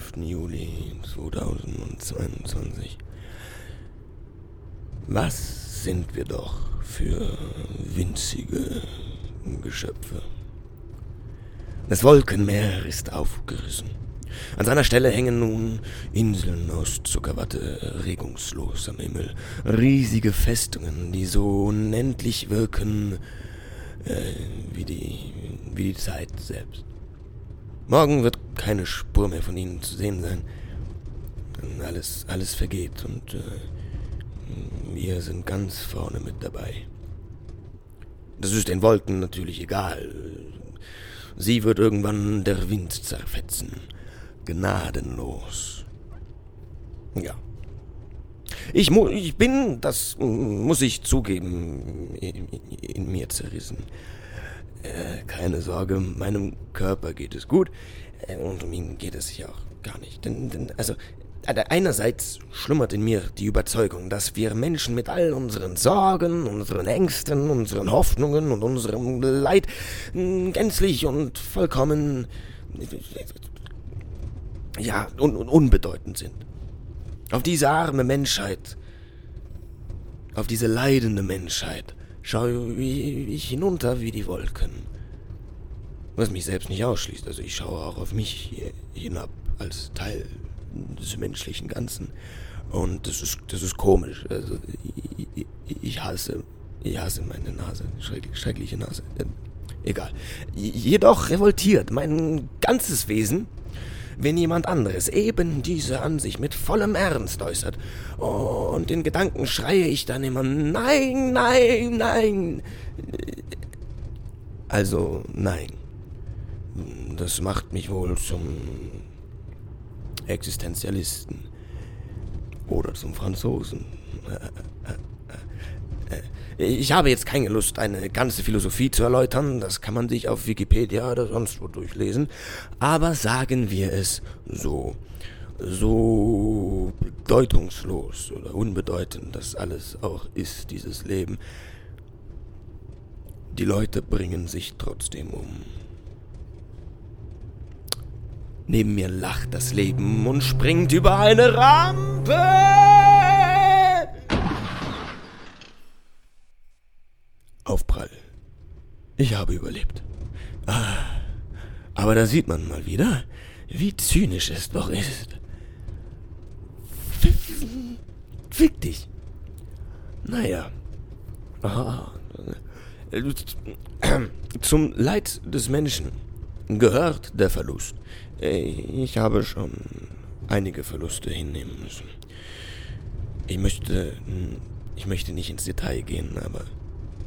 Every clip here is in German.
5. Juli 2022. Was sind wir doch für winzige Geschöpfe. Das Wolkenmeer ist aufgerissen. An seiner Stelle hängen nun Inseln aus Zuckerwatte regungslos am Himmel. Riesige Festungen, die so unendlich wirken äh, wie, die, wie die Zeit selbst. Morgen wird keine Spur mehr von ihnen zu sehen sein. Alles, alles vergeht und äh, wir sind ganz vorne mit dabei. Das ist den Wolken natürlich egal. Sie wird irgendwann der Wind zerfetzen. Gnadenlos. Ja. Ich, mu ich bin, das muss ich zugeben, in, in mir zerrissen. Äh, keine Sorge, meinem Körper geht es gut äh, und um ihn geht es sich auch gar nicht. Denn, denn also Einerseits schlummert in mir die Überzeugung, dass wir Menschen mit all unseren Sorgen, unseren Ängsten, unseren Hoffnungen und unserem Leid gänzlich und vollkommen ja, un unbedeutend sind. Auf diese arme Menschheit, auf diese leidende Menschheit schaue ich hinunter wie die Wolken. Was mich selbst nicht ausschließt, also ich schaue auch auf mich hinab als Teil des menschlichen Ganzen. Und das ist, das ist komisch. Also, ich, ich hasse, ich hasse meine Nase. Schrecklich, schreckliche Nase. Ähm, egal. Jedoch revoltiert mein ganzes Wesen, wenn jemand anderes eben diese Ansicht mit vollem Ernst äußert. Und in Gedanken schreie ich dann immer, nein, nein, nein. Also, nein. Das macht mich wohl zum Existenzialisten oder zum Franzosen. Ich habe jetzt keine Lust, eine ganze Philosophie zu erläutern, das kann man sich auf Wikipedia oder sonst wo durchlesen, aber sagen wir es so, so bedeutungslos oder unbedeutend das alles auch ist, dieses Leben. Die Leute bringen sich trotzdem um. Neben mir lacht das Leben und springt über eine Rampe. Ich habe überlebt. Ah, aber da sieht man mal wieder, wie zynisch es doch ist. Fick dich. Naja. Zum Leid des Menschen gehört der Verlust. Ich habe schon einige Verluste hinnehmen müssen. Ich möchte, ich möchte nicht ins Detail gehen, aber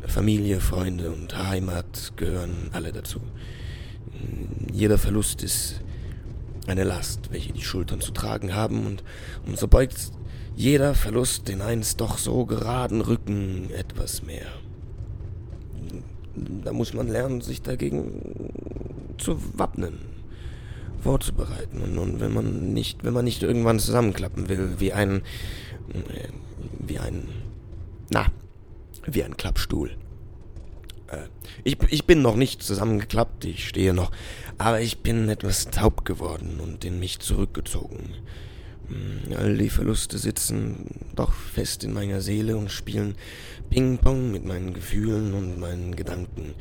Familie, Freunde und Heimat gehören alle dazu. Jeder Verlust ist eine Last, welche die Schultern zu tragen haben, und umso beugt jeder Verlust den einst doch so geraden Rücken etwas mehr. Da muss man lernen, sich dagegen zu wappnen vorzubereiten. Und, und wenn man nicht, wenn man nicht irgendwann zusammenklappen will, wie ein, äh, wie ein, na, wie ein Klappstuhl. Äh, ich, ich bin noch nicht zusammengeklappt, ich stehe noch, aber ich bin etwas taub geworden und in mich zurückgezogen. Hm, all die Verluste sitzen doch fest in meiner Seele und spielen Ping-Pong mit meinen Gefühlen und meinen Gedanken.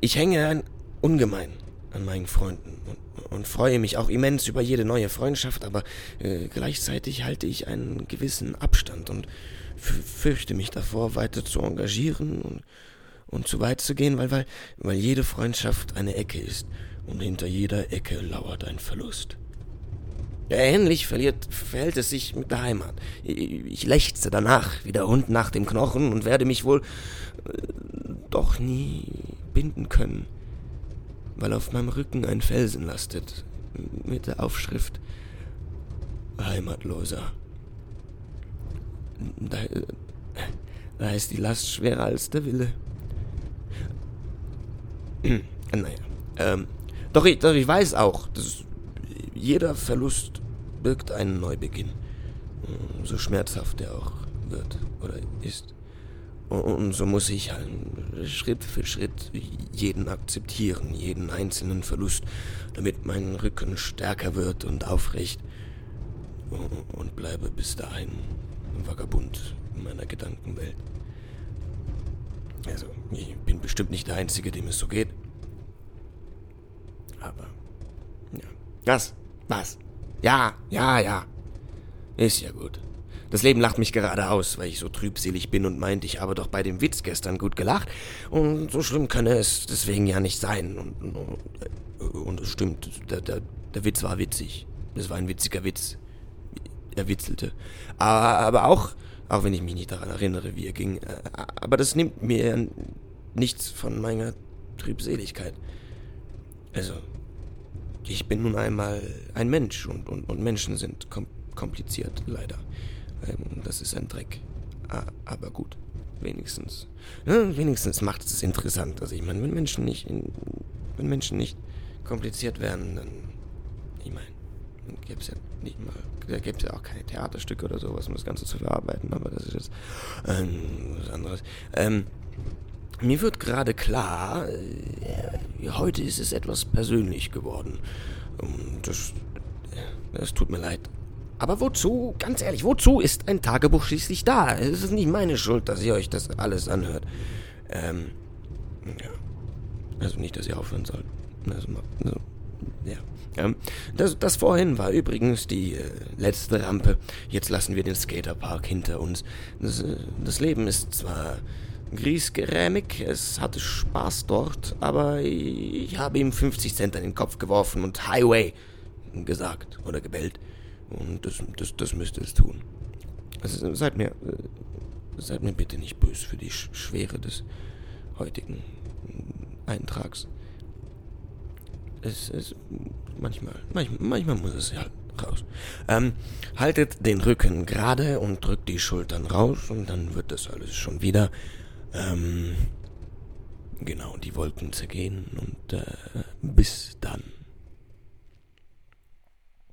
Ich, hänge ungemein an meinen Freunden und, und, freue mich auch immens über jede neue Freundschaft, aber äh, gleichzeitig halte ich einen gewissen Abstand und fürchte mich davor, weiter zu engagieren und, und zu weit zu gehen, weil, weil, weil jede Freundschaft eine Ecke ist und hinter jeder Ecke lauert ein Verlust. Ähnlich verliert, verhält es sich mit der Heimat. Ich, lechze danach wie der Hund nach dem Knochen und werde mich wohl äh, doch nie binden können weil auf meinem Rücken ein Felsen lastet, mit der Aufschrift Heimatloser. Da, da ist die Last schwerer als der Wille. naja. Ähm, doch, ich, doch ich weiß auch, dass jeder Verlust birgt einen Neubeginn. So schmerzhaft er auch wird oder ist. Und so muss ich halt Schritt für Schritt jeden akzeptieren, jeden einzelnen Verlust, damit mein Rücken stärker wird und aufrecht. Und bleibe bis dahin Vagabund in meiner Gedankenwelt. Also, ich bin bestimmt nicht der Einzige, dem es so geht. Aber, ja. Was? Was? Ja, ja, ja. Ist ja gut. Das Leben lacht mich gerade aus, weil ich so trübselig bin und meint, ich habe doch bei dem Witz gestern gut gelacht. Und so schlimm könne es deswegen ja nicht sein. Und, und, es stimmt, der, der, der Witz war witzig. Es war ein witziger Witz. Er witzelte. Aber, aber auch, auch wenn ich mich nicht daran erinnere, wie er ging. Äh, aber das nimmt mir nichts von meiner Trübseligkeit. Also, ich bin nun einmal ein Mensch und, und, und Menschen sind kom kompliziert, leider. Ähm, das ist ein Dreck. Aber gut, wenigstens. Ja, wenigstens macht es interessant. Also ich meine, wenn Menschen nicht, in, wenn Menschen nicht kompliziert wären, dann, ich meine, dann gäbe es ja nicht mal, da gäbe es ja auch keine Theaterstücke oder sowas, um das Ganze zu verarbeiten, aber das ist jetzt ähm, was anderes. Ähm, mir wird gerade klar, äh, heute ist es etwas persönlich geworden. Und das, das tut mir leid. Aber wozu, ganz ehrlich, wozu ist ein Tagebuch schließlich da? Es ist nicht meine Schuld, dass ihr euch das alles anhört. Ähm, ja. Also nicht, dass ihr aufhören sollt. Also, also ja. Ähm, das, das vorhin war übrigens die äh, letzte Rampe. Jetzt lassen wir den Skaterpark hinter uns. Das, äh, das Leben ist zwar griesgrämig, es hatte Spaß dort, aber ich habe ihm 50 Cent an den Kopf geworfen und Highway gesagt oder gebellt. Und das, das, das müsste es tun. Also seid mir, äh, seid mir bitte nicht böse für die Schwere des heutigen Eintrags. Es ist manchmal, manchmal, manchmal muss es ja raus. Ähm, haltet den Rücken gerade und drückt die Schultern raus und dann wird das alles schon wieder. Ähm, genau, die Wolken zergehen und äh, bis dann.